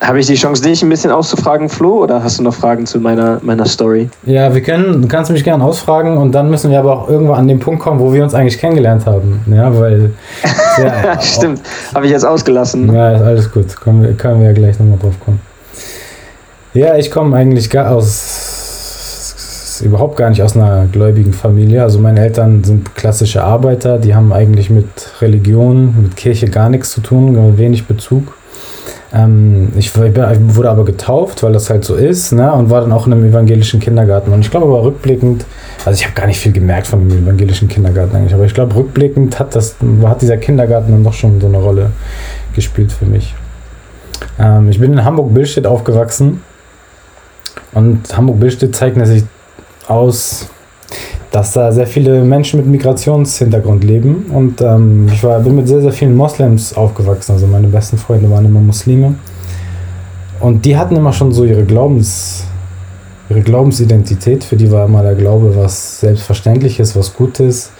Habe ich die Chance, dich ein bisschen auszufragen, Flo, oder hast du noch Fragen zu meiner, meiner Story? Ja, wir können, du kannst mich gerne ausfragen und dann müssen wir aber auch irgendwann an den Punkt kommen, wo wir uns eigentlich kennengelernt haben. Ja, weil. Ja, Stimmt, habe ich jetzt ausgelassen. Ja, ist alles gut. Können wir, können wir ja gleich nochmal drauf kommen. Ja, ich komme eigentlich gar aus. überhaupt gar nicht aus einer gläubigen Familie. Also meine Eltern sind klassische Arbeiter, die haben eigentlich mit Religion, mit Kirche gar nichts zu tun, wenig Bezug. Ähm, ich, ich, wurde aber getauft, weil das halt so ist, ne? und war dann auch in einem evangelischen Kindergarten. Und ich glaube aber rückblickend, also ich habe gar nicht viel gemerkt von dem evangelischen Kindergarten eigentlich, aber ich glaube rückblickend hat, das, hat dieser Kindergarten dann doch schon so eine Rolle gespielt für mich. Ähm, ich bin in Hamburg-Billstedt aufgewachsen und Hamburg-Billstedt zeichnet sich aus dass da sehr viele Menschen mit Migrationshintergrund leben. Und ähm, ich war, bin mit sehr, sehr vielen Moslems aufgewachsen. Also meine besten Freunde waren immer Muslime. Und die hatten immer schon so ihre Glaubens, ihre Glaubensidentität. Für die war immer der Glaube was Selbstverständliches, was Gutes.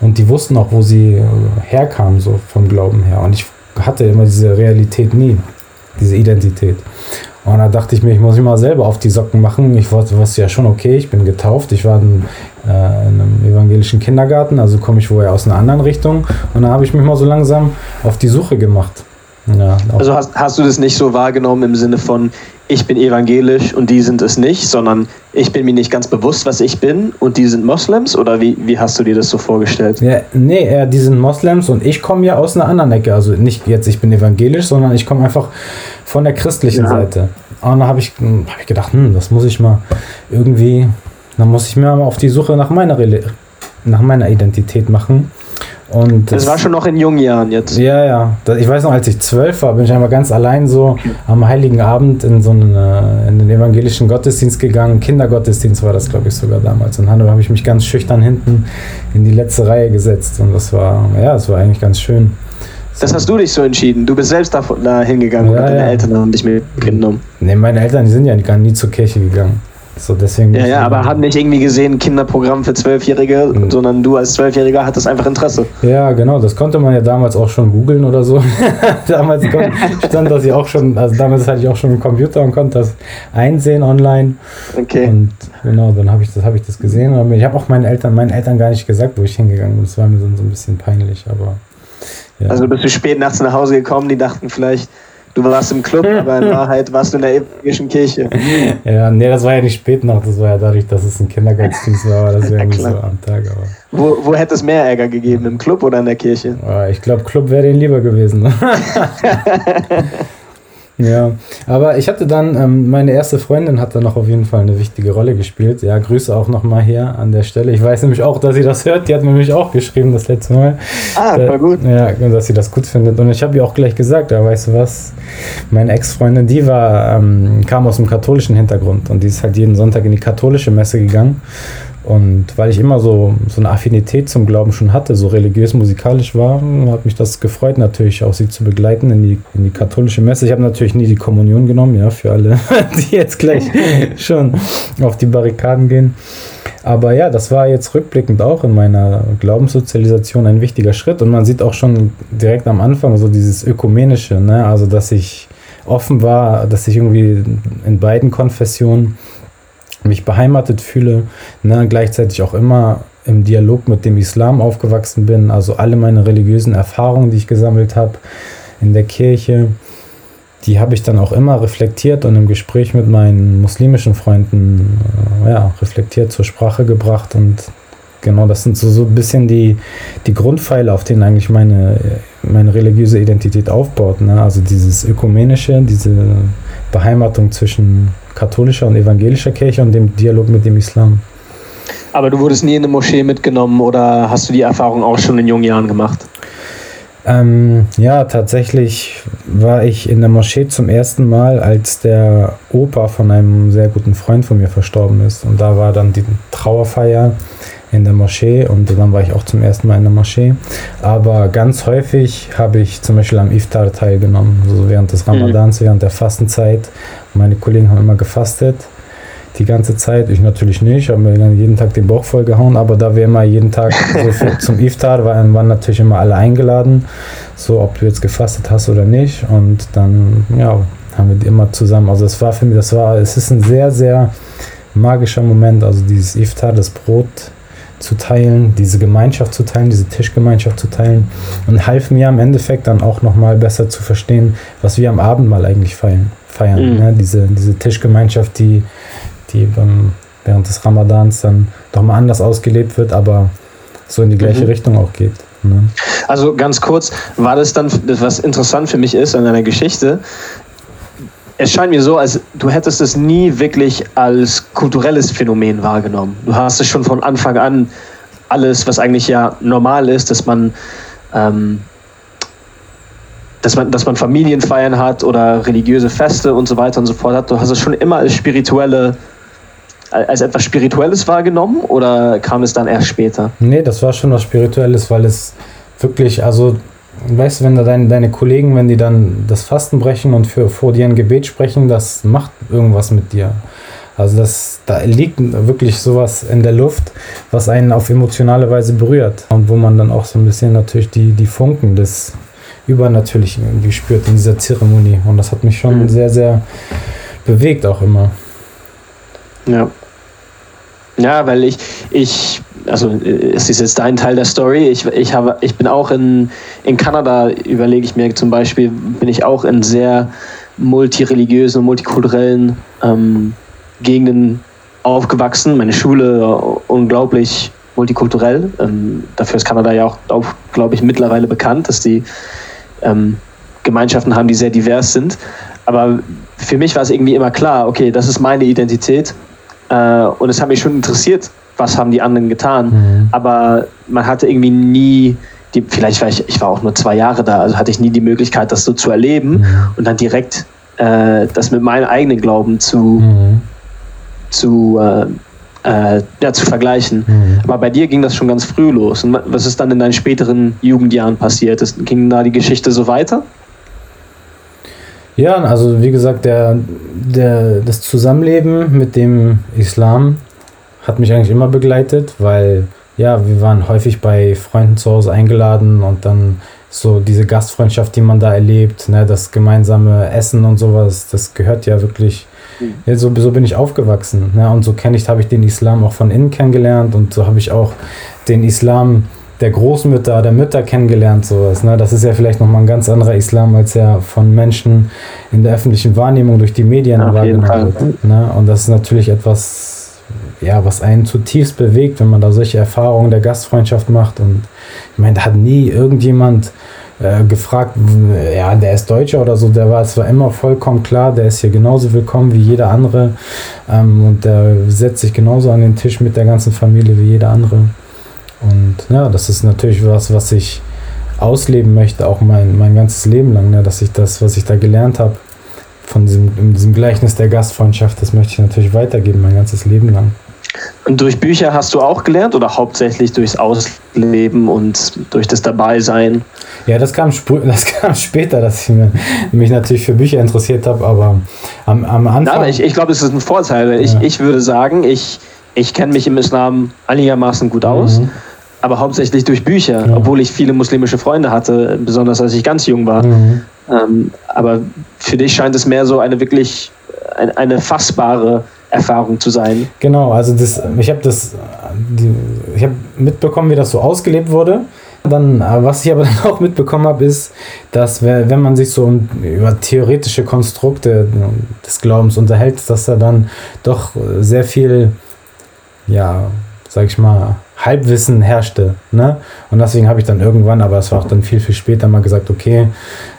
Und die wussten auch, wo sie herkamen, so vom Glauben her. Und ich hatte immer diese Realität nie, diese Identität. Und da dachte ich mir, ich muss mich mal selber auf die Socken machen. Ich wusste ja schon, okay, ich bin getauft. Ich war in, äh, in einem evangelischen Kindergarten, also komme ich woher aus einer anderen Richtung. Und da habe ich mich mal so langsam auf die Suche gemacht. Ja, also hast, hast du das nicht so wahrgenommen im Sinne von, ich bin evangelisch und die sind es nicht, sondern ich bin mir nicht ganz bewusst, was ich bin und die sind Moslems? Oder wie, wie hast du dir das so vorgestellt? Ja, nee, eher die sind Moslems und ich komme ja aus einer anderen Ecke. Also nicht jetzt, ich bin evangelisch, sondern ich komme einfach von der christlichen ja. Seite. Und da habe ich, hab ich gedacht, hm, das muss ich mal irgendwie, dann muss ich mir mal auf die Suche nach meiner, nach meiner Identität machen. Und das, das, war schon noch in jungen Jahren jetzt. Ja, ja. Ich weiß noch, als ich zwölf war, bin ich einmal ganz allein so am Heiligen Abend in so einen, äh, in den evangelischen Gottesdienst gegangen. Kindergottesdienst war das, glaube ich, sogar damals. Und dann habe ich mich ganz schüchtern hinten in die letzte Reihe gesetzt. Und das war, ja, das war eigentlich ganz schön. Das hast du dich so entschieden. Du bist selbst da, hingegangen ja, und deine ja. Eltern haben dich mitgenommen. Nee, meine Eltern, die sind ja gar nie zur Kirche gegangen. So, deswegen ja, ja, aber haben nicht irgendwie gesehen, Kinderprogramm für Zwölfjährige, mhm. sondern du als Zwölfjähriger hattest einfach Interesse. Ja, genau, das konnte man ja damals auch schon googeln oder so. damals stand das ja auch schon, also damals hatte ich auch schon einen Computer und konnte das einsehen online. Okay. Und genau, dann habe ich das, ich das gesehen. Und ich habe auch meinen Eltern, meinen Eltern gar nicht gesagt, wo ich hingegangen bin. Das war mir so ein bisschen peinlich, aber. Ja. Also bist du spät nachts nach Hause gekommen, die dachten vielleicht, Du warst im Club, aber in Wahrheit warst du in der evangelischen Kirche. Ja, nee, das war ja nicht spät noch, das war ja dadurch, dass es ein Kindergottesdienst war, das wäre irgendwie so am Tag. Aber. Wo, wo hätte es mehr Ärger gegeben, im Club oder in der Kirche? Ich glaube, Club wäre denen lieber gewesen. Ja, aber ich hatte dann, ähm, meine erste Freundin hat dann noch auf jeden Fall eine wichtige Rolle gespielt. Ja, Grüße auch nochmal hier an der Stelle. Ich weiß nämlich auch, dass sie das hört. Die hat mir nämlich auch geschrieben das letzte Mal. Ah, voll äh, gut. Ja, dass sie das gut findet. Und ich habe ihr auch gleich gesagt, ja, weißt du was, meine Ex-Freundin, die war, ähm, kam aus dem katholischen Hintergrund und die ist halt jeden Sonntag in die katholische Messe gegangen. Und weil ich immer so, so eine Affinität zum Glauben schon hatte, so religiös, musikalisch war, hat mich das gefreut, natürlich auch sie zu begleiten in die, in die katholische Messe. Ich habe natürlich nie die Kommunion genommen, ja, für alle, die jetzt gleich schon auf die Barrikaden gehen. Aber ja, das war jetzt rückblickend auch in meiner Glaubenssozialisation ein wichtiger Schritt. Und man sieht auch schon direkt am Anfang so dieses Ökumenische, ne? also dass ich offen war, dass ich irgendwie in beiden Konfessionen mich beheimatet fühle, ne, gleichzeitig auch immer im Dialog mit dem Islam aufgewachsen bin, also alle meine religiösen Erfahrungen, die ich gesammelt habe in der Kirche, die habe ich dann auch immer reflektiert und im Gespräch mit meinen muslimischen Freunden äh, ja, reflektiert zur Sprache gebracht und genau das sind so, so ein bisschen die, die Grundpfeile, auf denen eigentlich meine, meine religiöse Identität aufbaut. Ne? Also dieses Ökumenische, diese Beheimatung zwischen katholischer und evangelischer Kirche und dem Dialog mit dem Islam. Aber du wurdest nie in eine Moschee mitgenommen oder hast du die Erfahrung auch schon in jungen Jahren gemacht? Ähm, ja, tatsächlich war ich in der Moschee zum ersten Mal, als der Opa von einem sehr guten Freund von mir verstorben ist. Und da war dann die Trauerfeier in der Moschee und dann war ich auch zum ersten Mal in der Moschee. Aber ganz häufig habe ich zum Beispiel am Iftar teilgenommen, also während des mhm. Ramadans, mhm. während der Fastenzeit. Meine Kollegen haben immer gefastet die ganze Zeit. Ich natürlich nicht, habe mir jeden Tag den Bauch voll gehauen, aber da wir immer jeden Tag so zum Iftar waren, waren natürlich immer alle eingeladen, so ob du jetzt gefastet hast oder nicht. Und dann, ja, haben wir immer zusammen. Also es war für mich, das war, es ist ein sehr, sehr magischer Moment, also dieses Iftar, das Brot zu teilen, diese Gemeinschaft zu teilen, diese Tischgemeinschaft zu teilen und half mir im Endeffekt dann auch nochmal besser zu verstehen, was wir am Abend mal eigentlich feiern. feiern mhm. ne? diese, diese Tischgemeinschaft, die, die beim, während des Ramadans dann doch mal anders ausgelebt wird, aber so in die gleiche mhm. Richtung auch geht. Ne? Also ganz kurz, war das dann, was interessant für mich ist an deiner Geschichte, es scheint mir so, als du hättest es nie wirklich als kulturelles Phänomen wahrgenommen. Du hast es schon von Anfang an alles, was eigentlich ja normal ist, dass man, ähm, dass man, dass man Familienfeiern hat oder religiöse Feste und so weiter und so fort hat. Du hast es schon immer als spirituelle, als etwas Spirituelles wahrgenommen oder kam es dann erst später? Nee, das war schon was Spirituelles, weil es wirklich, also weißt du, wenn da deine, deine Kollegen, wenn die dann das Fasten brechen und für, vor dir ein Gebet sprechen, das macht irgendwas mit dir. Also das, da liegt wirklich sowas in der Luft, was einen auf emotionale Weise berührt und wo man dann auch so ein bisschen natürlich die, die Funken des Übernatürlichen irgendwie spürt in dieser Zeremonie. Und das hat mich schon mhm. sehr, sehr bewegt auch immer. Ja. Ja, weil ich, ich also äh, es ist jetzt dein Teil der Story. Ich, ich, habe, ich bin auch in, in Kanada, überlege ich mir zum Beispiel, bin ich auch in sehr multireligiösen und multikulturellen ähm, Gegenden aufgewachsen. Meine Schule äh, unglaublich multikulturell. Ähm, dafür ist Kanada ja auch, auch glaube ich, mittlerweile bekannt, dass die ähm, Gemeinschaften haben, die sehr divers sind. Aber für mich war es irgendwie immer klar, okay, das ist meine Identität. Äh, und es hat mich schon interessiert, was haben die anderen getan. Mhm. Aber man hatte irgendwie nie, die, vielleicht war ich, ich war auch nur zwei Jahre da, also hatte ich nie die Möglichkeit, das so zu erleben mhm. und dann direkt äh, das mit meinem eigenen Glauben zu, mhm. zu, äh, äh, ja, zu vergleichen. Mhm. Aber bei dir ging das schon ganz früh los. Und was ist dann in deinen späteren Jugendjahren passiert? Ist, ging da die Geschichte so weiter? Ja, also wie gesagt, der, der, das Zusammenleben mit dem Islam hat mich eigentlich immer begleitet, weil ja, wir waren häufig bei Freunden zu Hause eingeladen und dann so diese Gastfreundschaft, die man da erlebt, ne, das gemeinsame Essen und sowas, das gehört ja wirklich. Mhm. Ja, so, so bin ich aufgewachsen. Ne, und so kenne ich, habe ich den Islam auch von innen kennengelernt und so habe ich auch den Islam der Großmütter, der Mütter kennengelernt, sowas. Ne? Das ist ja vielleicht nochmal ein ganz anderer Islam, als ja von Menschen in der öffentlichen Wahrnehmung durch die Medien Auf wahrgenommen wird. Ne? Und das ist natürlich etwas ja, was einen zutiefst bewegt, wenn man da solche Erfahrungen der Gastfreundschaft macht. Und ich meine, da hat nie irgendjemand äh, gefragt, ja, der ist Deutscher oder so, der war zwar immer vollkommen klar, der ist hier genauso willkommen wie jeder andere ähm, und der setzt sich genauso an den Tisch mit der ganzen Familie wie jeder andere. Und ja, das ist natürlich was, was ich ausleben möchte, auch mein, mein ganzes Leben lang, ne, dass ich das, was ich da gelernt habe, von diesem, diesem Gleichnis der Gastfreundschaft, das möchte ich natürlich weitergeben, mein ganzes Leben lang. Und durch Bücher hast du auch gelernt oder hauptsächlich durchs Ausleben und durch das Dabeisein? Ja, das kam, das kam später, dass ich mich natürlich für Bücher interessiert habe, aber am, am Anfang. Nein, aber ich, ich glaube, es ist ein Vorteil. Ich, ja. ich würde sagen, ich, ich kenne mich im Islam einigermaßen gut aus. Mhm. Aber hauptsächlich durch Bücher, ja. obwohl ich viele muslimische Freunde hatte, besonders als ich ganz jung war. Mhm. Ähm, aber für dich scheint es mehr so eine wirklich eine, eine fassbare Erfahrung zu sein. Genau, also das, ich habe das, ich habe mitbekommen, wie das so ausgelebt wurde. Dann, was ich aber dann auch mitbekommen habe, ist, dass wenn man sich so über theoretische Konstrukte des Glaubens unterhält, dass da dann doch sehr viel, ja, sag ich mal, Halbwissen herrschte. Ne? Und deswegen habe ich dann irgendwann, aber es war auch dann viel, viel später mal gesagt, okay,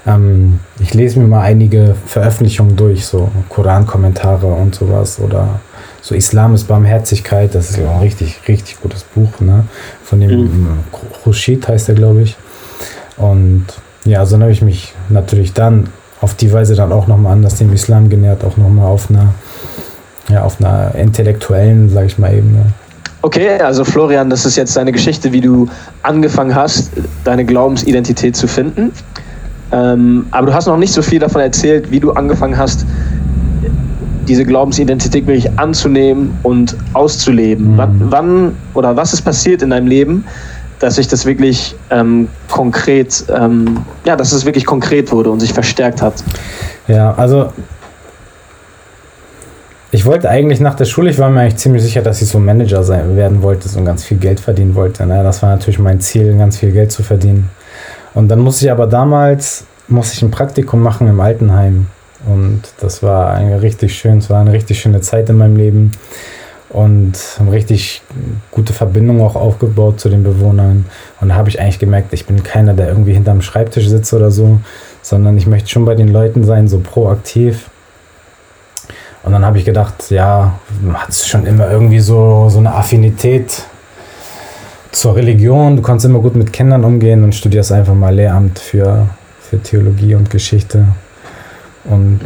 ähm, ich lese mir mal einige Veröffentlichungen durch, so Koran-Kommentare und sowas oder so Islam ist Barmherzigkeit, das ist ja auch ein richtig, richtig gutes Buch, ne? Von dem mhm. Khushid heißt er, glaube ich. Und ja, so habe ich mich natürlich dann auf die Weise dann auch nochmal anders dem Islam genährt, auch nochmal auf einer, ja, auf einer intellektuellen, sage ich mal, Ebene. Okay, also Florian, das ist jetzt deine Geschichte, wie du angefangen hast, deine Glaubensidentität zu finden. Ähm, aber du hast noch nicht so viel davon erzählt, wie du angefangen hast, diese Glaubensidentität wirklich anzunehmen und auszuleben. Mhm. Wann, wann, oder was ist passiert in deinem Leben, dass sich das wirklich ähm, konkret, ähm, ja, dass es wirklich konkret wurde und sich verstärkt hat. Ja, also ich wollte eigentlich nach der Schule, ich war mir eigentlich ziemlich sicher, dass ich so Manager sein, werden wollte und ganz viel Geld verdienen wollte. Ne? Das war natürlich mein Ziel, ganz viel Geld zu verdienen. Und dann musste ich aber damals, musste ich ein Praktikum machen im Altenheim. Und das war richtig schön, es war eine richtig schöne Zeit in meinem Leben und eine richtig gute Verbindung auch aufgebaut zu den Bewohnern. Und da habe ich eigentlich gemerkt, ich bin keiner, der irgendwie hinterm Schreibtisch sitzt oder so, sondern ich möchte schon bei den Leuten sein, so proaktiv. Und dann habe ich gedacht, ja, hat es schon immer irgendwie so, so eine Affinität zur Religion. Du kannst immer gut mit Kindern umgehen und studierst einfach mal Lehramt für, für Theologie und Geschichte. Und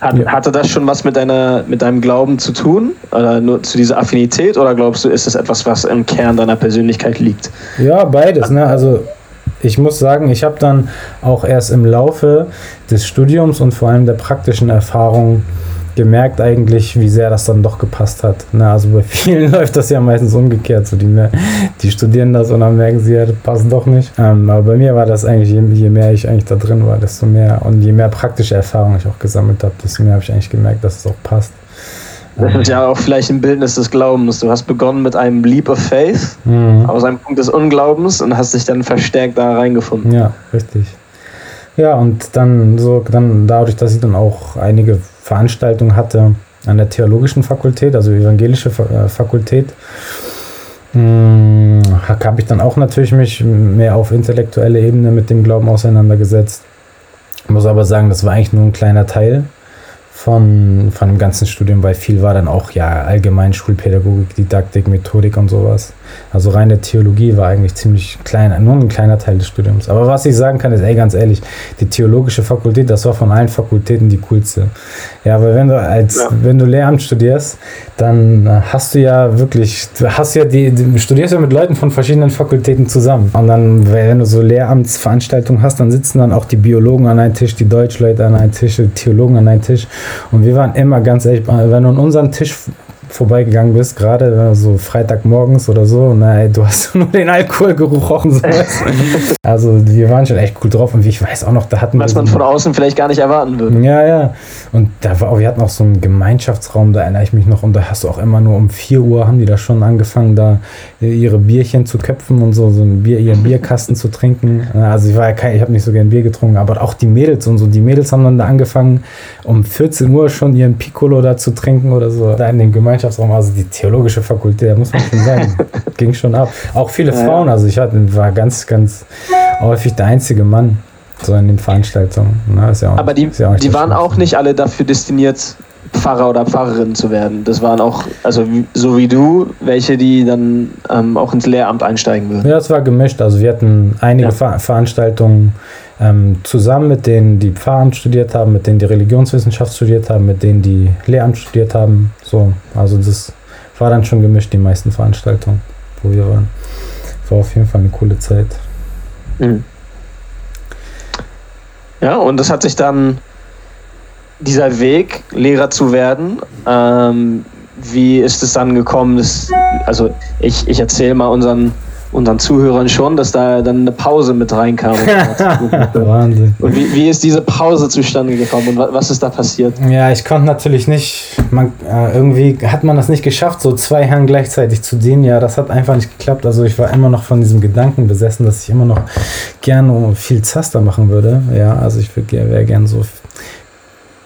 Hat, ja. Hatte das schon was mit, deiner, mit deinem Glauben zu tun? Oder nur zu dieser Affinität? Oder glaubst du, ist das etwas, was im Kern deiner Persönlichkeit liegt? Ja, beides. Ne? Also ich muss sagen, ich habe dann auch erst im Laufe des Studiums und vor allem der praktischen Erfahrung gemerkt eigentlich, wie sehr das dann doch gepasst hat. Na, also bei vielen läuft das ja meistens umgekehrt. So die, die studieren das und dann merken sie, ja, das passt doch nicht. Ähm, aber bei mir war das eigentlich, je, je, mehr ich eigentlich da drin war, desto mehr und je mehr praktische Erfahrung ich auch gesammelt habe, desto mehr habe ich eigentlich gemerkt, dass es auch passt. Das ist ja auch vielleicht ein Bildnis des Glaubens. Du hast begonnen mit einem Leap of Faith, mhm. aus einem Punkt des Unglaubens und hast dich dann verstärkt da reingefunden. Ja, richtig. Ja, und dann so, dann dadurch, dass ich dann auch einige Veranstaltungen hatte an der theologischen Fakultät, also evangelische äh, Fakultät, hm, habe ich dann auch natürlich mich mehr auf intellektuelle Ebene mit dem Glauben auseinandergesetzt. Ich muss aber sagen, das war eigentlich nur ein kleiner Teil von, von dem ganzen Studium, weil viel war dann auch ja allgemein Schulpädagogik, Didaktik, Methodik und sowas. Also reine Theologie war eigentlich ziemlich klein, nur ein kleiner Teil des Studiums. Aber was ich sagen kann, ist, ey, ganz ehrlich, die theologische Fakultät, das war von allen Fakultäten die coolste. Ja, weil wenn du als, ja. wenn du Lehramt studierst, dann hast du ja wirklich, hast ja die, du studierst ja mit Leuten von verschiedenen Fakultäten zusammen. Und dann, wenn du so Lehramtsveranstaltungen hast, dann sitzen dann auch die Biologen an einem Tisch, die Deutschleute an einem Tisch, die Theologen an einem Tisch. Und wir waren immer ganz ehrlich, wenn du an unseren Tisch vorbeigegangen bist, gerade so Freitagmorgens oder so, na, ey, du hast nur den Alkoholgeruch rochen. So also wir waren schon echt cool drauf und wie ich weiß auch noch, da hatten Was wir. Was man von außen vielleicht gar nicht erwarten würde. Ja, ja. Und da war, wir hatten auch so einen Gemeinschaftsraum, da erinnere ich mich noch, und da hast du auch immer nur um 4 Uhr haben die da schon angefangen, da ihre Bierchen zu köpfen und so, so ein Bier, ihren Bierkasten zu trinken. Also ich war ja kein, ich habe nicht so gern Bier getrunken, aber auch die Mädels und so. Die Mädels haben dann da angefangen, um 14 Uhr schon ihren Piccolo da zu trinken oder so. Da in dem Gemeinschaftsraum also die theologische Fakultät, da muss man schon sagen, ging schon ab. Auch viele ja, Frauen, also ich hatte, war ganz, ganz häufig der einzige Mann so in den Veranstaltungen. Na, ja auch, Aber die, ja auch die waren auch nicht alle dafür destiniert, Pfarrer oder Pfarrerin zu werden. Das waren auch, also so wie du, welche, die dann ähm, auch ins Lehramt einsteigen würden. Ja, es war gemischt. Also wir hatten einige ja. Ver Veranstaltungen ähm, zusammen mit denen, die Pfarramt studiert haben, mit denen die Religionswissenschaft studiert haben, mit denen die Lehramt studiert haben. So, also das war dann schon gemischt, die meisten Veranstaltungen, wo wir waren. War auf jeden Fall eine coole Zeit. Mhm. Ja, und das hat sich dann dieser Weg, Lehrer zu werden, ähm, wie ist es dann gekommen? Dass, also ich, ich erzähle mal unseren, unseren Zuhörern schon, dass da dann eine Pause mit reinkam. Wahnsinn. Und wie, wie ist diese Pause zustande gekommen und was ist da passiert? Ja, ich konnte natürlich nicht, man, äh, irgendwie hat man das nicht geschafft, so zwei Herren gleichzeitig zu dienen. Ja, das hat einfach nicht geklappt. Also ich war immer noch von diesem Gedanken besessen, dass ich immer noch gerne viel Zaster machen würde. Ja, also ich wäre gerne so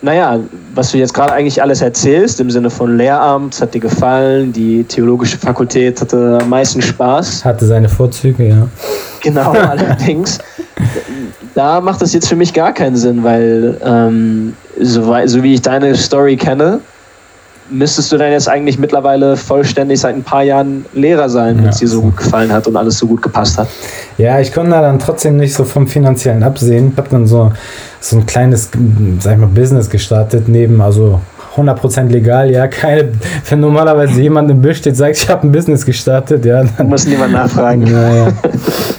naja, was du jetzt gerade eigentlich alles erzählst, im Sinne von Lehramt, hat dir gefallen, die theologische Fakultät hatte am meisten Spaß. Hatte seine Vorzüge, ja. Genau, allerdings. Da macht das jetzt für mich gar keinen Sinn, weil ähm, so, so wie ich deine Story kenne, müsstest du dann jetzt eigentlich mittlerweile vollständig seit ein paar Jahren Lehrer sein, wenn es dir so gut gefallen hat und alles so gut gepasst hat. Ja, ich konnte da dann trotzdem nicht so vom finanziellen absehen. Ich habe dann so, so ein kleines, sag ich mal, Business gestartet, neben, also 100% legal, ja, keine, wenn normalerweise jemand im Bild steht, sagt, ich habe ein Business gestartet, ja. Dann muss niemand nachfragen. Naja.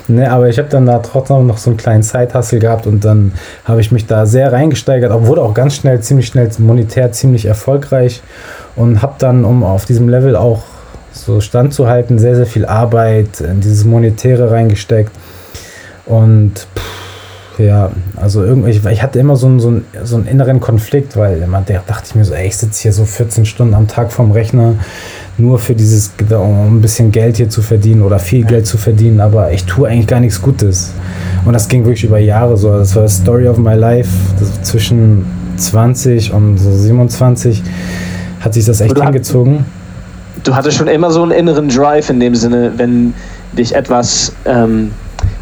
ne, aber ich habe dann da trotzdem noch so einen kleinen Side-Hustle gehabt und dann habe ich mich da sehr reingesteigert, wurde auch ganz schnell, ziemlich schnell monetär ziemlich erfolgreich und habe dann, um auf diesem Level auch so standzuhalten, sehr, sehr viel Arbeit in dieses Monetäre reingesteckt. Und pff, ja, also irgendwie, ich, ich hatte immer so einen, so, einen, so einen inneren Konflikt, weil immer der dachte ich mir so, ey, ich sitze hier so 14 Stunden am Tag vorm Rechner, nur für dieses, um ein bisschen Geld hier zu verdienen oder viel Geld zu verdienen, aber ich tue eigentlich gar nichts Gutes. Und das ging wirklich über Jahre so. Das war Story of my life. Zwischen 20 und so 27 hat sich das echt du hingezogen. du hattest schon immer so einen inneren Drive in dem Sinne, wenn dich etwas, ähm,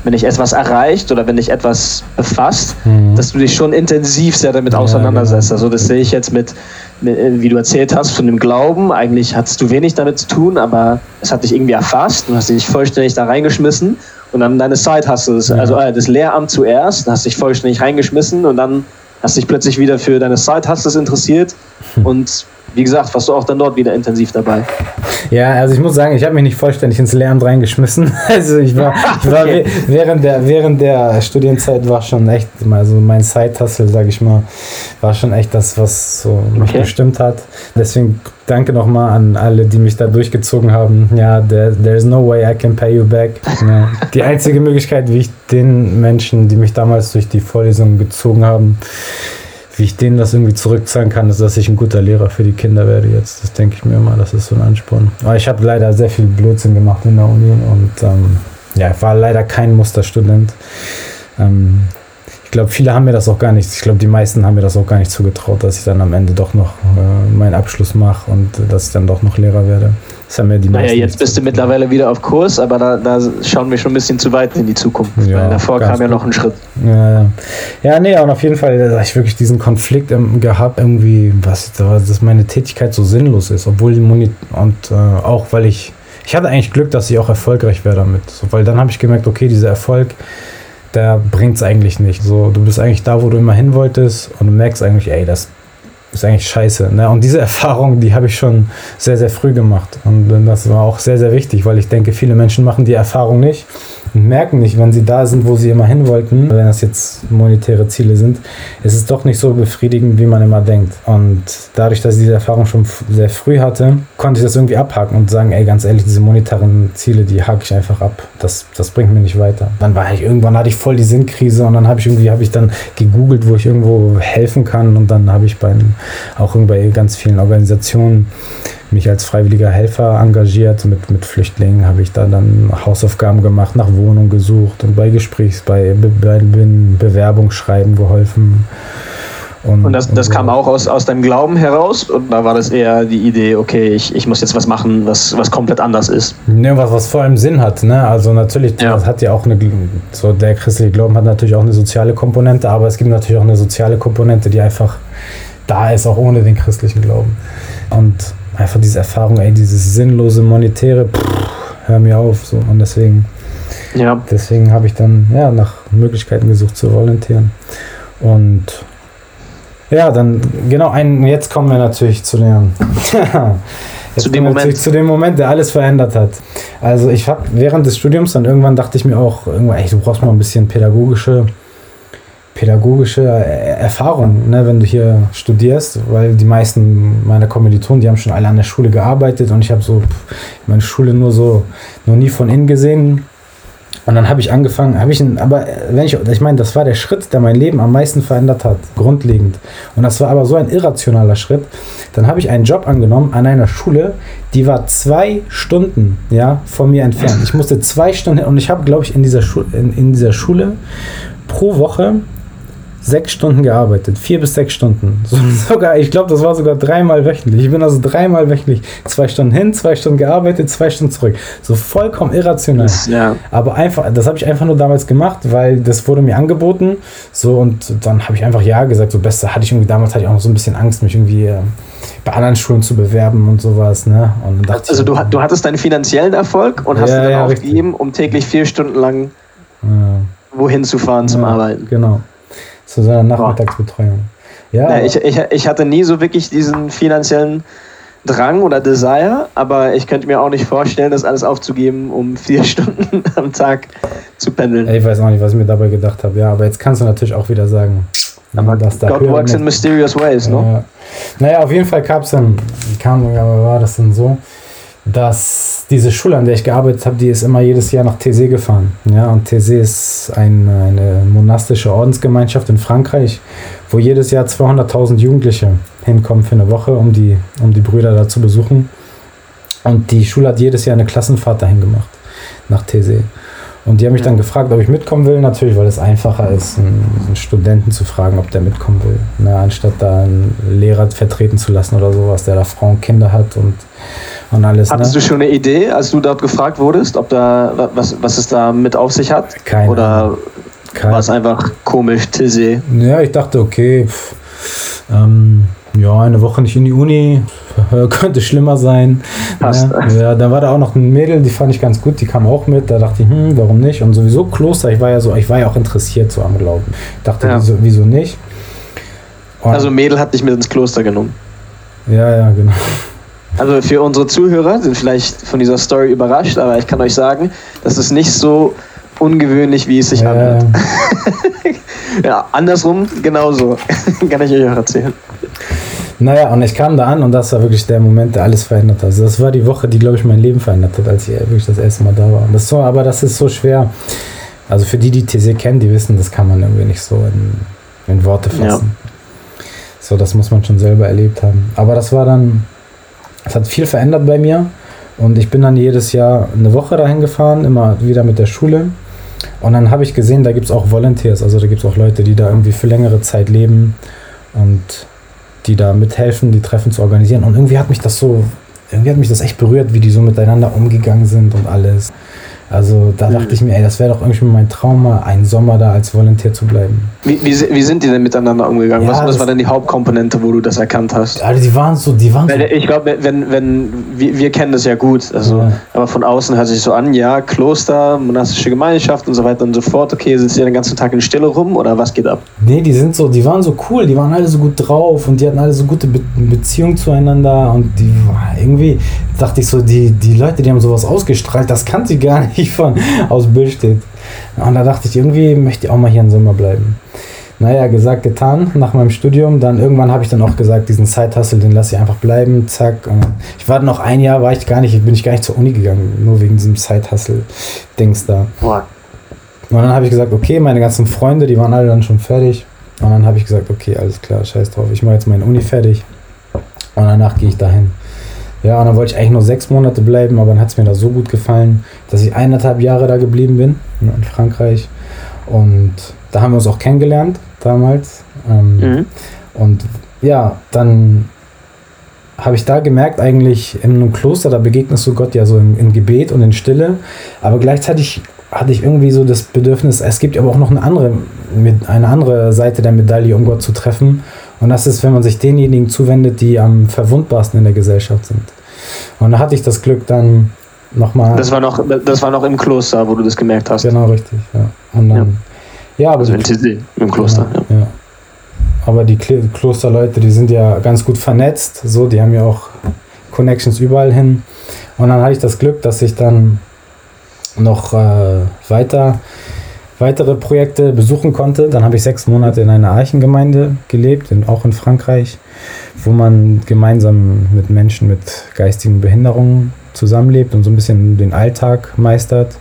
wenn dich etwas erreicht oder wenn dich etwas befasst, mhm. dass du dich schon intensiv sehr damit ja, auseinandersetzt. Genau. Also das sehe ich jetzt mit, mit, äh, wie du erzählt hast, von dem Glauben. Eigentlich hattest du wenig damit zu tun, aber es hat dich irgendwie erfasst. Du hast dich vollständig da reingeschmissen und dann deine Zeit hast du das, ja. also äh, das Lehramt zuerst, hast dich vollständig reingeschmissen und dann hast dich plötzlich wieder für deine Side Hustles interessiert hm. und wie gesagt, warst du auch dann dort wieder intensiv dabei. Ja, also ich muss sagen, ich habe mich nicht vollständig ins Lehramt reingeschmissen. Also ich war, ich war okay. während, der, während der Studienzeit war schon echt, also mein Side-Hustle, sage ich mal, war schon echt das, was so mich okay. bestimmt hat. Deswegen danke nochmal an alle, die mich da durchgezogen haben. Ja, there, there's no way I can pay you back. Ja, die einzige Möglichkeit, wie ich den Menschen, die mich damals durch die Vorlesungen gezogen haben, wie ich denen das irgendwie zurückzahlen kann, ist, dass ich ein guter Lehrer für die Kinder werde jetzt. Das denke ich mir immer, das ist so ein Ansporn. Aber ich habe leider sehr viel Blödsinn gemacht in der Uni und ähm, ja, war leider kein Musterstudent. Ähm, ich glaube, viele haben mir das auch gar nicht, ich glaube, die meisten haben mir das auch gar nicht zugetraut, dass ich dann am Ende doch noch äh, meinen Abschluss mache und äh, dass ich dann doch noch Lehrer werde. Das haben ja die naja, jetzt bist du mittlerweile wieder auf Kurs, aber da, da, schauen wir schon ein bisschen zu weit in die Zukunft. Ja, davor kam ja noch ein Schritt. Ja, ja. ja, nee, und auf jeden Fall habe ich wirklich diesen Konflikt gehabt, irgendwie, was, dass meine Tätigkeit so sinnlos ist, obwohl die Moni und äh, auch weil ich, ich hatte eigentlich Glück, dass ich auch erfolgreich wäre damit. So, weil dann habe ich gemerkt, okay, dieser Erfolg, der bringt es eigentlich nicht. So, du bist eigentlich da, wo du immer hin wolltest und du merkst eigentlich, ey, das ist eigentlich scheiße. Ne? Und diese Erfahrung, die habe ich schon sehr, sehr früh gemacht. Und das war auch sehr, sehr wichtig, weil ich denke, viele Menschen machen die Erfahrung nicht und merken nicht, wenn sie da sind, wo sie immer hin wollten, wenn das jetzt monetäre Ziele sind, ist es doch nicht so befriedigend, wie man immer denkt. Und dadurch, dass ich diese Erfahrung schon sehr früh hatte, konnte ich das irgendwie abhaken und sagen, ey, ganz ehrlich, diese monetären Ziele, die hake ich einfach ab. Das, das bringt mir nicht weiter. Dann war ich irgendwann hatte ich voll die Sinnkrise und dann habe ich irgendwie habe ich dann gegoogelt, wo ich irgendwo helfen kann und dann habe ich bei auch bei ganz vielen Organisationen mich als freiwilliger Helfer engagiert. Mit, mit Flüchtlingen habe ich da dann Hausaufgaben gemacht, nach Wohnung gesucht und bei Gesprächs-, bei, bei Bewerbungsschreiben geholfen. Und, und, das, das und kam auch aus, aus deinem Glauben heraus? Und da war das eher die Idee, okay, ich, ich muss jetzt was machen, was, was komplett anders ist? Ne, was, was vor allem Sinn hat. Ne? Also natürlich, ja. das hat ja auch eine, so der christliche Glauben hat natürlich auch eine soziale Komponente, aber es gibt natürlich auch eine soziale Komponente, die einfach da ist, auch ohne den christlichen Glauben. Und einfach diese Erfahrung, ey, dieses sinnlose Monetäre, pff, hör mir auf. So. Und deswegen, ja. deswegen habe ich dann ja, nach Möglichkeiten gesucht zu volontieren. Und ja, dann, genau, ein, jetzt kommen wir natürlich zu dem, zu dem Moment. Zu dem Moment, der alles verändert hat. Also ich habe während des Studiums dann irgendwann dachte ich mir auch, irgendwann, ey, du brauchst mal ein bisschen pädagogische pädagogische Erfahrung, ne, wenn du hier studierst, weil die meisten meiner Kommilitonen, die haben schon alle an der Schule gearbeitet und ich habe so meine Schule nur so noch nie von innen gesehen. Und dann habe ich angefangen, habe ich, aber wenn ich, ich meine, das war der Schritt, der mein Leben am meisten verändert hat, grundlegend. Und das war aber so ein irrationaler Schritt. Dann habe ich einen Job angenommen an einer Schule, die war zwei Stunden, ja, von mir entfernt. Ich musste zwei Stunden und ich habe, glaube ich, in dieser, Schu in, in dieser Schule pro Woche sechs Stunden gearbeitet. Vier bis sechs Stunden. So, sogar, ich glaube, das war sogar dreimal wöchentlich. Ich bin also dreimal wöchentlich. Zwei Stunden hin, zwei Stunden gearbeitet, zwei Stunden zurück. So vollkommen irrational. Ja. Aber einfach, das habe ich einfach nur damals gemacht, weil das wurde mir angeboten. So, und dann habe ich einfach Ja gesagt. So besser hatte ich irgendwie damals hatte ich auch noch so ein bisschen Angst, mich irgendwie äh, bei anderen Schulen zu bewerben und sowas. Ne? Und also du, du hattest deinen finanziellen Erfolg und hast ja, ihn dann ja, aufgegeben, um täglich vier Stunden lang wohin zu fahren zum Arbeiten. Genau zu seiner Nachmittagsbetreuung. Ja, ja ich, ich, ich hatte nie so wirklich diesen finanziellen Drang oder Desire, aber ich könnte mir auch nicht vorstellen, das alles aufzugeben, um vier Stunden am Tag zu pendeln. Ich weiß auch nicht, was ich mir dabei gedacht habe. Ja, aber jetzt kannst du natürlich auch wieder sagen, aber dass da God works in mysterious ways, ne? Naja, auf jeden Fall gab es dann, kam, war das dann so, dass diese Schule, an der ich gearbeitet habe, die ist immer jedes Jahr nach Thésée gefahren. Ja, und Thésée ist ein, eine monastische Ordensgemeinschaft in Frankreich, wo jedes Jahr 200.000 Jugendliche hinkommen für eine Woche, um die, um die Brüder da zu besuchen. Und die Schule hat jedes Jahr eine Klassenfahrt dahin gemacht, nach Thésée. Und die haben mich dann gefragt, ob ich mitkommen will, natürlich, weil es einfacher ist, einen, Studenten zu fragen, ob der mitkommen will. Na, ne, anstatt da einen Lehrer vertreten zu lassen oder sowas, der da Frauen, Kinder hat und, und alles. Hattest ne? du schon eine Idee, als du dort gefragt wurdest, ob da was, was es da mit auf sich hat? Keine Oder Keine. war es einfach komisch, Tizzy? Ja, ich dachte, okay, pff, ähm, ja, eine Woche nicht in die Uni, könnte schlimmer sein. Passt. Ja, ja, da war da auch noch ein Mädel, die fand ich ganz gut, die kam auch mit. Da dachte ich, hm, warum nicht? Und sowieso Kloster, ich war ja so, ich war ja auch interessiert so am Glauben. Dachte, ja. wieso, wieso nicht? Und also Mädel hat dich mit ins Kloster genommen. Ja, ja, genau. Also für unsere Zuhörer sind vielleicht von dieser Story überrascht, aber ich kann euch sagen, das ist nicht so ungewöhnlich, wie es sich ja. anhört. ja, andersrum genauso. kann ich euch auch erzählen. Naja, und ich kam da an und das war wirklich der Moment, der alles verändert hat. Also das war die Woche, die, glaube ich, mein Leben verändert hat, als ich wirklich das erste Mal da war. Und das so, aber das ist so schwer. Also für die, die TC kennen, die wissen, das kann man irgendwie nicht so in, in Worte fassen. Ja. So, das muss man schon selber erlebt haben. Aber das war dann, es hat viel verändert bei mir. Und ich bin dann jedes Jahr eine Woche dahin gefahren, immer wieder mit der Schule. Und dann habe ich gesehen, da gibt es auch Volunteers, also da gibt es auch Leute, die da irgendwie für längere Zeit leben. Und die da mithelfen, die Treffen zu organisieren. Und irgendwie hat mich das so, irgendwie hat mich das echt berührt, wie die so miteinander umgegangen sind und alles. Also da dachte ich mir, ey, das wäre doch irgendwie mein Traum, mal einen Sommer da als Volontär zu bleiben. Wie, wie, wie sind die denn miteinander umgegangen? Ja, was, was war denn die Hauptkomponente, wo du das erkannt hast? Also die waren so, die waren so. Ich glaube, wenn, wenn, wir, wir, kennen das ja gut, also, ja. aber von außen hört sich so an, ja, Kloster, monastische Gemeinschaft und so weiter und so fort. Okay, sitzt ihr den ganzen Tag in Stille rum oder was geht ab? Nee, die sind so, die waren so cool, die waren alle so gut drauf und die hatten alle so gute Be Beziehungen zueinander und die irgendwie dachte ich so, die, die Leute, die haben sowas ausgestrahlt, das kannte ich gar nicht ich von aus Billstedt. Und da dachte ich, irgendwie möchte ich auch mal hier im Sommer bleiben. Naja, gesagt, getan, nach meinem Studium. Dann irgendwann habe ich dann auch gesagt, diesen Side-Hustle, den lasse ich einfach bleiben, zack. Ich war noch ein Jahr, war ich gar nicht, bin ich gar nicht zur Uni gegangen, nur wegen diesem Side-Hustle-Dings da. Und dann habe ich gesagt, okay, meine ganzen Freunde, die waren alle dann schon fertig. Und dann habe ich gesagt, okay, alles klar, scheiß drauf, ich mache jetzt meine Uni fertig. Und danach gehe ich dahin. Ja, und dann wollte ich eigentlich nur sechs Monate bleiben, aber dann hat es mir da so gut gefallen, dass ich eineinhalb Jahre da geblieben bin, ne, in Frankreich. Und da haben wir uns auch kennengelernt damals. Ähm, mhm. Und ja, dann habe ich da gemerkt, eigentlich in einem Kloster, da begegnest du Gott ja so im, im Gebet und in Stille. Aber gleichzeitig hatte ich irgendwie so das Bedürfnis, es gibt aber auch noch eine andere, eine andere Seite der Medaille, um Gott zu treffen. Und das ist, wenn man sich denjenigen zuwendet, die am verwundbarsten in der Gesellschaft sind. Und da hatte ich das Glück dann nochmal. Das war noch, das war noch im Kloster, wo du das gemerkt hast. Genau, richtig, ja. Und dann, ja, ja aber also in TC, im Kloster, genau, ja. ja. Aber die Klosterleute, die sind ja ganz gut vernetzt, so, die haben ja auch Connections überall hin. Und dann hatte ich das Glück, dass ich dann noch äh, weiter weitere Projekte besuchen konnte. Dann habe ich sechs Monate in einer Archengemeinde gelebt, in, auch in Frankreich, wo man gemeinsam mit Menschen mit geistigen Behinderungen zusammenlebt und so ein bisschen den Alltag meistert.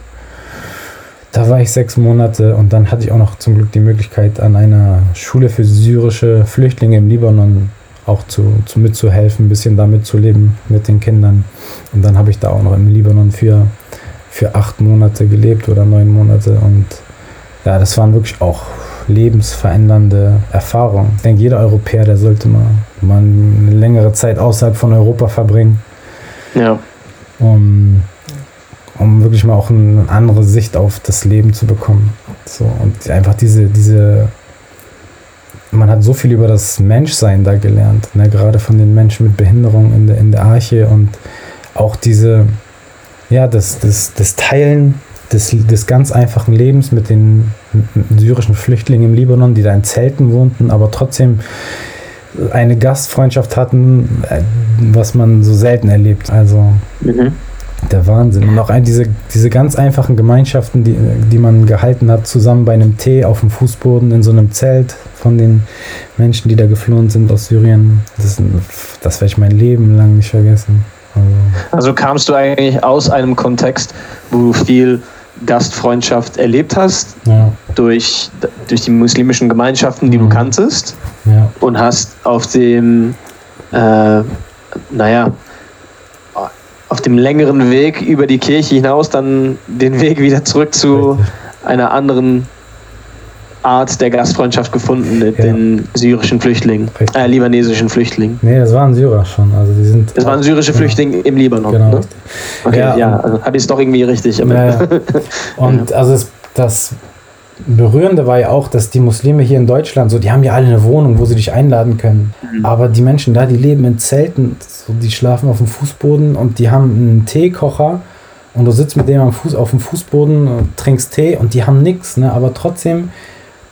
Da war ich sechs Monate und dann hatte ich auch noch zum Glück die Möglichkeit, an einer Schule für syrische Flüchtlinge im Libanon auch zu, zu mitzuhelfen, ein bisschen da mitzuleben mit den Kindern. Und dann habe ich da auch noch im Libanon für, für acht Monate gelebt oder neun Monate und ja, das waren wirklich auch lebensverändernde Erfahrungen. Ich denke, jeder Europäer, der sollte mal, mal eine längere Zeit außerhalb von Europa verbringen. Ja. Um, um wirklich mal auch eine andere Sicht auf das Leben zu bekommen. So, und einfach diese, diese, man hat so viel über das Menschsein da gelernt, ne? gerade von den Menschen mit Behinderung in der, in der Arche und auch diese, ja, das, das, das Teilen des, des ganz einfachen Lebens mit den syrischen Flüchtlingen im Libanon, die da in Zelten wohnten, aber trotzdem eine Gastfreundschaft hatten, äh, was man so selten erlebt. Also mhm. der Wahnsinn. Und auch diese, diese ganz einfachen Gemeinschaften, die, die man gehalten hat, zusammen bei einem Tee auf dem Fußboden in so einem Zelt von den Menschen, die da geflohen sind aus Syrien. Das, das werde ich mein Leben lang nicht vergessen. Also, also kamst du eigentlich aus einem Kontext, wo du viel Gastfreundschaft erlebt hast, ja. durch, durch die muslimischen Gemeinschaften, die mhm. du kanntest, ja. und hast auf dem, äh, naja, auf dem längeren Weg über die Kirche hinaus dann den Weg wieder zurück zu Richtig. einer anderen Art der Gastfreundschaft gefunden mit ja. den syrischen Flüchtlingen, äh, libanesischen Flüchtlingen. Nee, das waren Syrer schon. Also die sind das waren syrische genau. Flüchtlinge im Libanon. Genau. Ne? Okay, ja, ja also habe ich es doch irgendwie richtig. Ja, ja. Und also es, das Berührende war ja auch, dass die Muslime hier in Deutschland, so, die haben ja alle eine Wohnung, wo sie dich einladen können. Mhm. Aber die Menschen da, die leben in Zelten, so, die schlafen auf dem Fußboden und die haben einen Teekocher und du sitzt mit denen am Fuß, auf dem Fußboden und trinkst Tee und die haben nichts, ne? aber trotzdem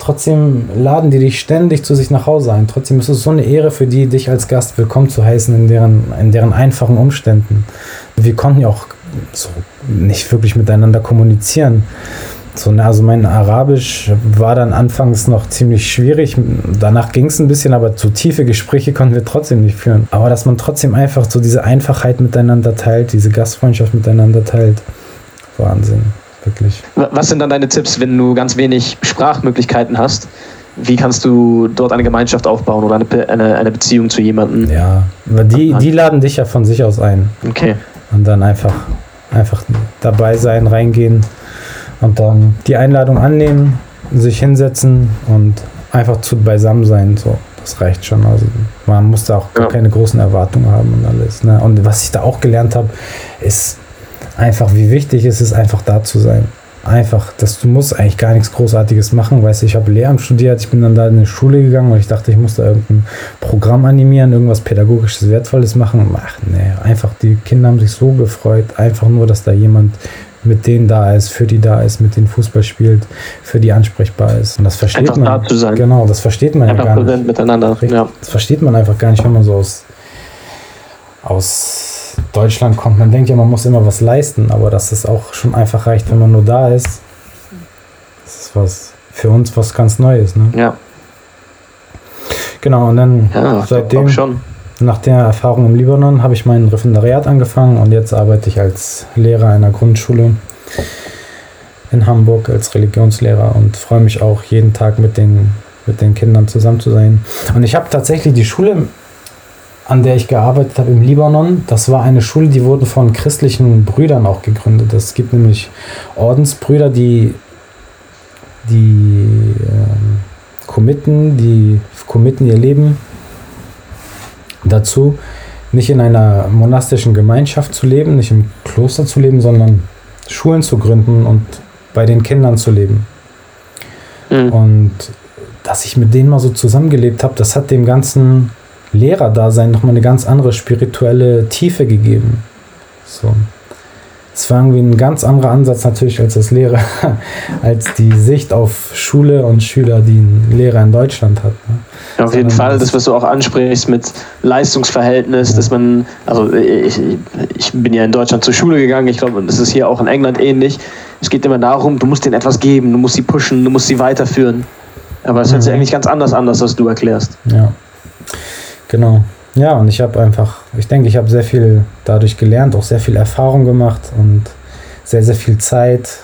trotzdem laden die dich ständig zu sich nach Hause ein. Trotzdem ist es so eine Ehre für die, dich als Gast willkommen zu heißen in deren, in deren einfachen Umständen. Wir konnten ja auch so nicht wirklich miteinander kommunizieren. So, also mein Arabisch war dann anfangs noch ziemlich schwierig. Danach ging es ein bisschen, aber zu tiefe Gespräche konnten wir trotzdem nicht führen. Aber dass man trotzdem einfach so diese Einfachheit miteinander teilt, diese Gastfreundschaft miteinander teilt, Wahnsinn wirklich. Was sind dann deine Tipps, wenn du ganz wenig Sprachmöglichkeiten hast? Wie kannst du dort eine Gemeinschaft aufbauen oder eine, eine, eine Beziehung zu jemandem? Ja, aber die, die laden dich ja von sich aus ein. Okay. Und dann einfach, einfach dabei sein, reingehen und dann die Einladung annehmen, sich hinsetzen und einfach zu beisammen sein. So, das reicht schon. Also man muss da auch ja. keine großen Erwartungen haben und alles. Ne? Und was ich da auch gelernt habe, ist einfach, wie wichtig es ist, einfach da zu sein. Einfach, dass du musst eigentlich gar nichts Großartiges machen. Weißt du, ich habe Lehramt studiert, ich bin dann da in die Schule gegangen und ich dachte, ich muss da irgendein Programm animieren, irgendwas Pädagogisches, Wertvolles machen. Ach nee, einfach, die Kinder haben sich so gefreut, einfach nur, dass da jemand mit denen da ist, für die da ist, mit denen Fußball spielt, für die ansprechbar ist. Und das versteht einfach man. Da zu sein. Genau, das versteht man einfach ja gar nicht. miteinander. Ja. Das versteht man einfach gar nicht, wenn man so aus, aus Deutschland kommt. Man denkt ja, man muss immer was leisten, aber dass es auch schon einfach reicht, wenn man nur da ist. Das ist was für uns was ganz Neues. Ne? Ja. Genau, und dann ja, seitdem, nach der Erfahrung im Libanon, habe ich mein Referendariat angefangen und jetzt arbeite ich als Lehrer einer Grundschule in Hamburg als Religionslehrer und freue mich auch jeden Tag mit den, mit den Kindern zusammen zu sein. Und ich habe tatsächlich die Schule an der ich gearbeitet habe im Libanon, das war eine Schule, die wurde von christlichen Brüdern auch gegründet. Es gibt nämlich Ordensbrüder, die die äh, committen, die committen ihr Leben dazu, nicht in einer monastischen Gemeinschaft zu leben, nicht im Kloster zu leben, sondern Schulen zu gründen und bei den Kindern zu leben. Mhm. Und dass ich mit denen mal so zusammengelebt habe, das hat dem Ganzen Lehrerdasein nochmal eine ganz andere spirituelle Tiefe gegeben. So. Es war irgendwie ein ganz anderer Ansatz natürlich als das Lehrer, als die Sicht auf Schule und Schüler, die ein Lehrer in Deutschland hat. Ne? Ja, auf jeden Fall, das, was du auch ansprichst mit Leistungsverhältnis, ja. dass man, also ich, ich bin ja in Deutschland zur Schule gegangen, ich glaube, das ist hier auch in England ähnlich. Es geht immer darum, du musst denen etwas geben, du musst sie pushen, du musst sie weiterführen. Aber es mhm. hört sich eigentlich ganz anders an, was du erklärst. Ja. Genau. Ja, und ich habe einfach, ich denke, ich habe sehr viel dadurch gelernt, auch sehr viel Erfahrung gemacht und sehr, sehr viel Zeit.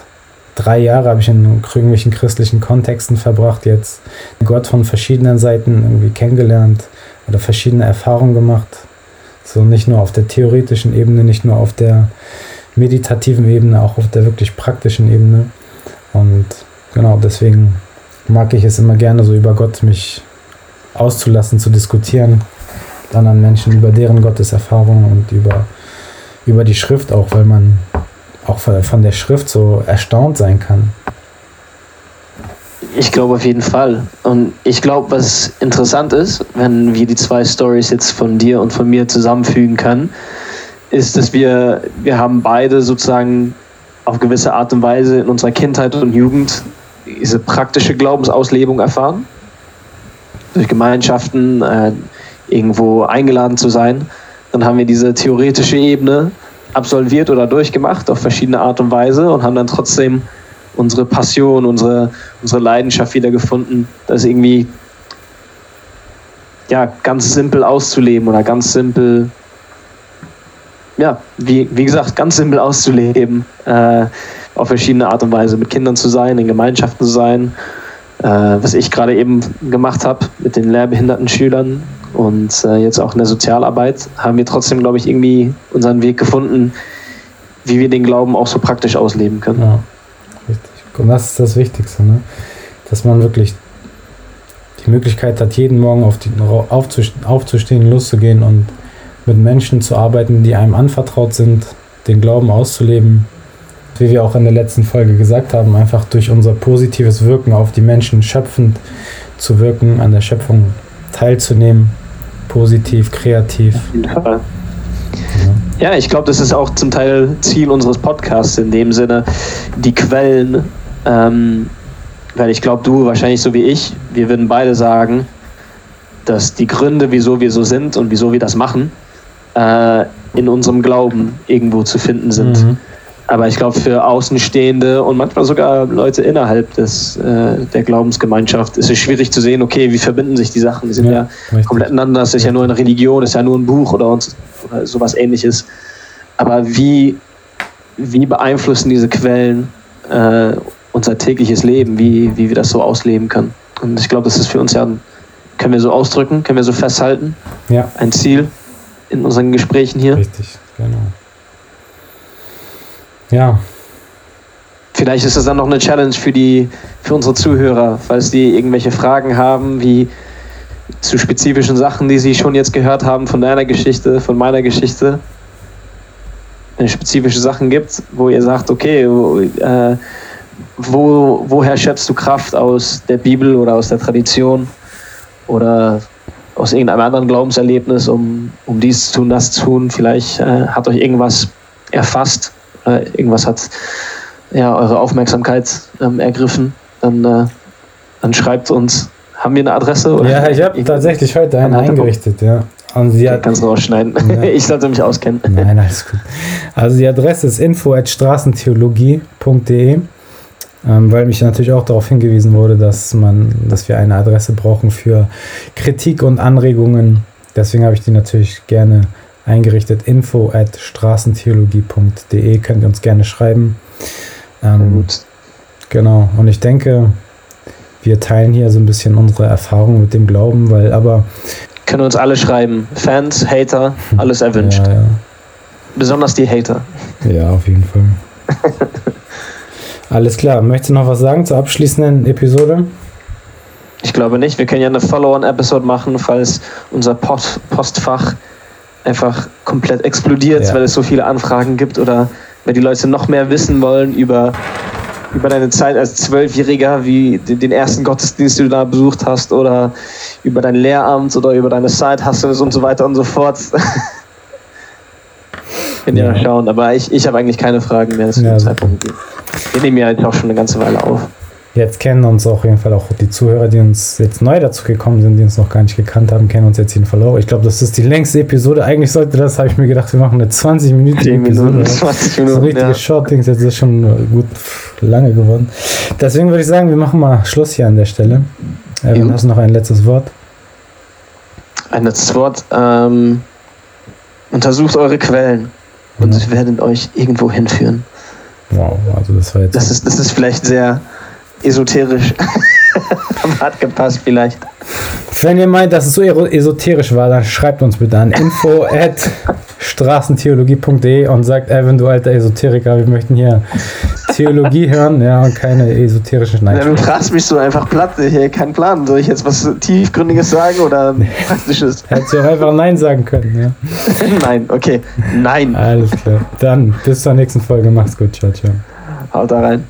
Drei Jahre habe ich in irgendwelchen christlichen Kontexten verbracht, jetzt Gott von verschiedenen Seiten irgendwie kennengelernt oder verschiedene Erfahrungen gemacht. So nicht nur auf der theoretischen Ebene, nicht nur auf der meditativen Ebene, auch auf der wirklich praktischen Ebene. Und genau deswegen mag ich es immer gerne so über Gott mich auszulassen, zu diskutieren anderen Menschen über deren Gotteserfahrung und über, über die Schrift auch, weil man auch von der Schrift so erstaunt sein kann. Ich glaube auf jeden Fall. Und ich glaube, was interessant ist, wenn wir die zwei Stories jetzt von dir und von mir zusammenfügen können, ist, dass wir, wir haben beide sozusagen auf gewisse Art und Weise in unserer Kindheit und Jugend diese praktische Glaubensauslebung erfahren durch Gemeinschaften äh, irgendwo eingeladen zu sein. Dann haben wir diese theoretische Ebene absolviert oder durchgemacht auf verschiedene Art und Weise und haben dann trotzdem unsere Passion, unsere, unsere Leidenschaft wiedergefunden, das irgendwie ja, ganz simpel auszuleben oder ganz simpel ja, wie, wie gesagt, ganz simpel auszuleben, äh, auf verschiedene Art und Weise mit Kindern zu sein, in Gemeinschaften zu sein, äh, was ich gerade eben gemacht habe mit den lehrbehinderten Schülern und äh, jetzt auch in der Sozialarbeit, haben wir trotzdem, glaube ich, irgendwie unseren Weg gefunden, wie wir den Glauben auch so praktisch ausleben können. Ja, richtig. Und das ist das Wichtigste, ne? dass man wirklich die Möglichkeit hat, jeden Morgen auf die, aufzustehen, loszugehen und mit Menschen zu arbeiten, die einem anvertraut sind, den Glauben auszuleben. Wie wir auch in der letzten Folge gesagt haben, einfach durch unser positives Wirken auf die Menschen schöpfend zu wirken, an der Schöpfung teilzunehmen, positiv, kreativ. Auf jeden Fall. Ja, ich glaube, das ist auch zum Teil Ziel unseres Podcasts in dem Sinne, die Quellen, ähm, weil ich glaube, du wahrscheinlich so wie ich, wir würden beide sagen, dass die Gründe, wieso wir so sind und wieso wir das machen, äh, in unserem Glauben irgendwo zu finden sind. Mhm. Aber ich glaube, für Außenstehende und manchmal sogar Leute innerhalb des, äh, der Glaubensgemeinschaft ist es schwierig zu sehen, okay, wie verbinden sich die Sachen? Die sind ja, ja komplett aneinander. Es ist ja nur eine Religion, ist ja nur ein Buch oder, uns, oder sowas ähnliches. Aber wie, wie beeinflussen diese Quellen äh, unser tägliches Leben, wie, wie wir das so ausleben können? Und ich glaube, das ist für uns ja, können wir so ausdrücken, können wir so festhalten, ja. ein Ziel in unseren Gesprächen hier. Richtig, genau. Ja. Vielleicht ist das dann noch eine Challenge für, die, für unsere Zuhörer, falls die irgendwelche Fragen haben, wie zu spezifischen Sachen, die sie schon jetzt gehört haben von deiner Geschichte, von meiner Geschichte. Wenn es spezifische Sachen gibt, wo ihr sagt, okay, äh, wo, woher schätzt du Kraft aus der Bibel oder aus der Tradition oder aus irgendeinem anderen Glaubenserlebnis, um, um dies zu tun, das zu tun. Vielleicht äh, hat euch irgendwas erfasst, äh, irgendwas hat ja, eure Aufmerksamkeit ähm, ergriffen. Dann, äh, dann schreibt uns. Haben wir eine Adresse? Oder? Ja, ich habe tatsächlich heute einen eingerichtet, ja. Und sie hat, kannst du rausschneiden. Ja. Ich sollte mich auskennen. Nein, alles gut. Also die Adresse ist info@straßentheologie.de ähm, weil mich natürlich auch darauf hingewiesen wurde, dass man, dass wir eine Adresse brauchen für Kritik und Anregungen. Deswegen habe ich die natürlich gerne eingerichtet. Info at straßentheologie.de könnt ihr uns gerne schreiben. Ähm, Gut. Genau. Und ich denke, wir teilen hier so ein bisschen unsere Erfahrung mit dem Glauben, weil aber können uns alle schreiben. Fans, Hater, alles erwünscht. Ja, ja. Besonders die Hater. Ja, auf jeden Fall. Alles klar. Möchtest du noch was sagen zur abschließenden Episode? Ich glaube nicht. Wir können ja eine Follow-on-Episode machen, falls unser Post Postfach einfach komplett explodiert, ja. weil es so viele Anfragen gibt oder weil die Leute noch mehr wissen wollen über, über deine Zeit als Zwölfjähriger, wie den ersten Gottesdienst, den du da besucht hast oder über dein Lehramt oder über deine Side-Hustles und so weiter und so fort. Können ja. ja schauen, aber ich, ich habe eigentlich keine Fragen mehr zu ja, dem Zeitpunkt. Wir nehmen ja halt auch schon eine ganze Weile auf. Jetzt kennen uns auf jeden Fall auch die Zuhörer, die uns jetzt neu dazu gekommen sind, die uns noch gar nicht gekannt haben, kennen uns jetzt jeden auch. Ich glaube, das ist die längste Episode. Eigentlich sollte das, habe ich mir gedacht, wir machen eine 20 Minuten Episode. 20 Minuten, so richtige ja. Shortings, jetzt ist das schon gut lange geworden. Deswegen würde ich sagen, wir machen mal Schluss hier an der Stelle. Äh, ja. Hast du noch ein letztes Wort? Ein letztes Wort. Ähm, untersucht eure Quellen und sie werden euch irgendwo hinführen. Wow, also das war jetzt. Das ist, das ist vielleicht sehr esoterisch. Aber hat gepasst vielleicht. Wenn ihr meint, dass es so esoterisch war, dann schreibt uns bitte an info at straßentheologie.de und sagt, Evan, du alter Esoteriker, wir möchten hier Theologie hören, ja, und keine esoterischen Nein. Ja, du fragst mich so einfach platt, hier kein Plan. Soll ich jetzt was Tiefgründiges sagen oder Praktisches? Hättest du auch einfach Nein sagen können, ja. Nein, okay. Nein. Alles klar. Dann bis zur nächsten Folge. Mach's gut. Ciao, ciao. Haut da rein.